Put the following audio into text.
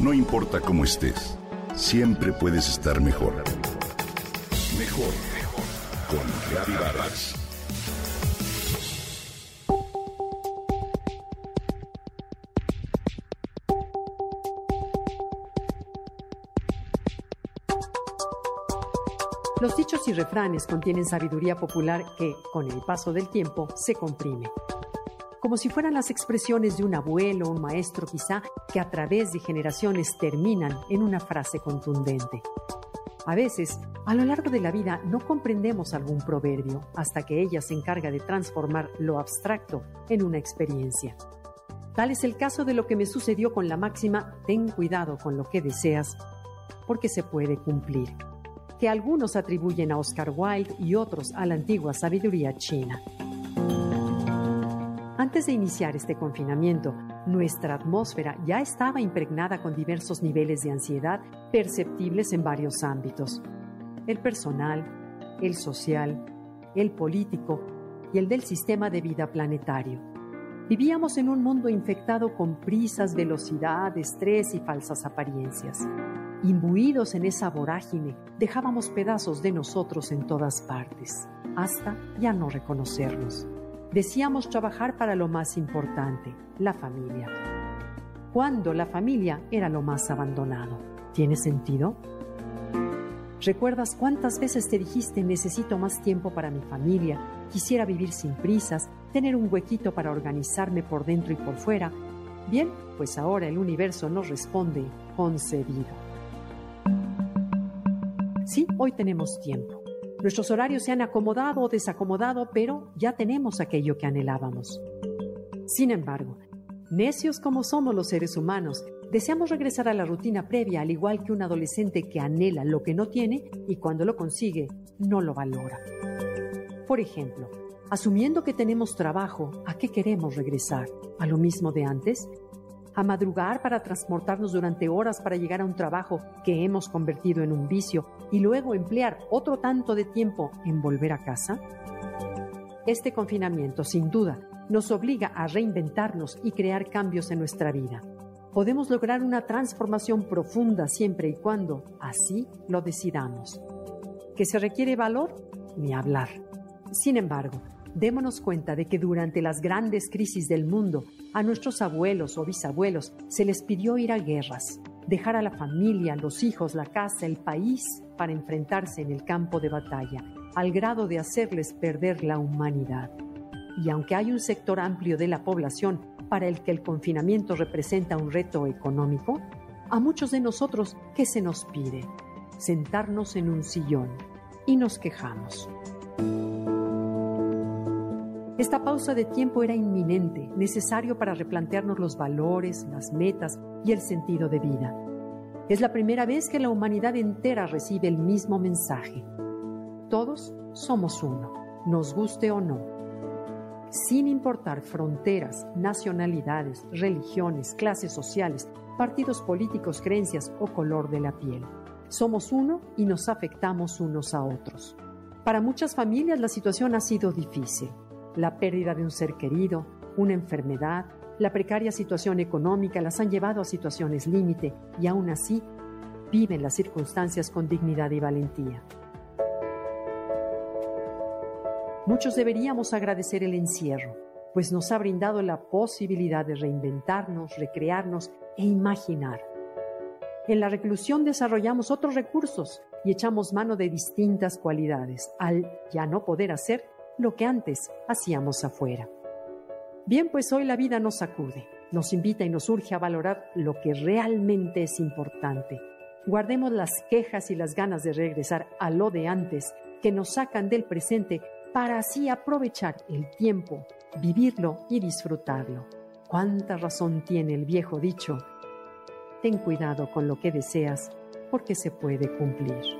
No importa cómo estés, siempre puedes estar mejor. Mejor, mejor. Con Reavivadas. Los dichos y refranes contienen sabiduría popular que, con el paso del tiempo, se comprime. Como si fueran las expresiones de un abuelo o un maestro quizá, que a través de generaciones terminan en una frase contundente. A veces, a lo largo de la vida no comprendemos algún proverbio hasta que ella se encarga de transformar lo abstracto en una experiencia. Tal es el caso de lo que me sucedió con la máxima ten cuidado con lo que deseas, porque se puede cumplir que algunos atribuyen a Oscar Wilde y otros a la antigua sabiduría china. Antes de iniciar este confinamiento, nuestra atmósfera ya estaba impregnada con diversos niveles de ansiedad perceptibles en varios ámbitos. El personal, el social, el político y el del sistema de vida planetario. Vivíamos en un mundo infectado con prisas, velocidad, estrés y falsas apariencias. Imbuidos en esa vorágine, dejábamos pedazos de nosotros en todas partes, hasta ya no reconocernos. Decíamos trabajar para lo más importante, la familia. Cuando la familia era lo más abandonado. ¿Tiene sentido? ¿Recuerdas cuántas veces te dijiste necesito más tiempo para mi familia, quisiera vivir sin prisas, tener un huequito para organizarme por dentro y por fuera? Bien, pues ahora el universo nos responde concedido. Sí, hoy tenemos tiempo. Nuestros horarios se han acomodado o desacomodado, pero ya tenemos aquello que anhelábamos. Sin embargo, necios como somos los seres humanos, deseamos regresar a la rutina previa, al igual que un adolescente que anhela lo que no tiene y cuando lo consigue, no lo valora. Por ejemplo, asumiendo que tenemos trabajo, ¿a qué queremos regresar? ¿A lo mismo de antes? A madrugar para transportarnos durante horas para llegar a un trabajo que hemos convertido en un vicio y luego emplear otro tanto de tiempo en volver a casa? Este confinamiento, sin duda, nos obliga a reinventarnos y crear cambios en nuestra vida. Podemos lograr una transformación profunda siempre y cuando así lo decidamos. ¿Que se requiere valor? Ni hablar. Sin embargo, démonos cuenta de que durante las grandes crisis del mundo, a nuestros abuelos o bisabuelos se les pidió ir a guerras, dejar a la familia, los hijos, la casa, el país para enfrentarse en el campo de batalla, al grado de hacerles perder la humanidad. Y aunque hay un sector amplio de la población para el que el confinamiento representa un reto económico, a muchos de nosotros, ¿qué se nos pide? Sentarnos en un sillón y nos quejamos. Esta pausa de tiempo era inminente, necesario para replantearnos los valores, las metas y el sentido de vida. Es la primera vez que la humanidad entera recibe el mismo mensaje. Todos somos uno, nos guste o no. Sin importar fronteras, nacionalidades, religiones, clases sociales, partidos políticos, creencias o color de la piel. Somos uno y nos afectamos unos a otros. Para muchas familias la situación ha sido difícil la pérdida de un ser querido, una enfermedad, la precaria situación económica las han llevado a situaciones límite y aún así viven las circunstancias con dignidad y valentía. Muchos deberíamos agradecer el encierro, pues nos ha brindado la posibilidad de reinventarnos, recrearnos e imaginar. En la reclusión desarrollamos otros recursos y echamos mano de distintas cualidades. Al ya no poder hacer, lo que antes hacíamos afuera. Bien, pues hoy la vida nos sacude, nos invita y nos urge a valorar lo que realmente es importante. Guardemos las quejas y las ganas de regresar a lo de antes que nos sacan del presente para así aprovechar el tiempo, vivirlo y disfrutarlo. ¿Cuánta razón tiene el viejo dicho? Ten cuidado con lo que deseas porque se puede cumplir.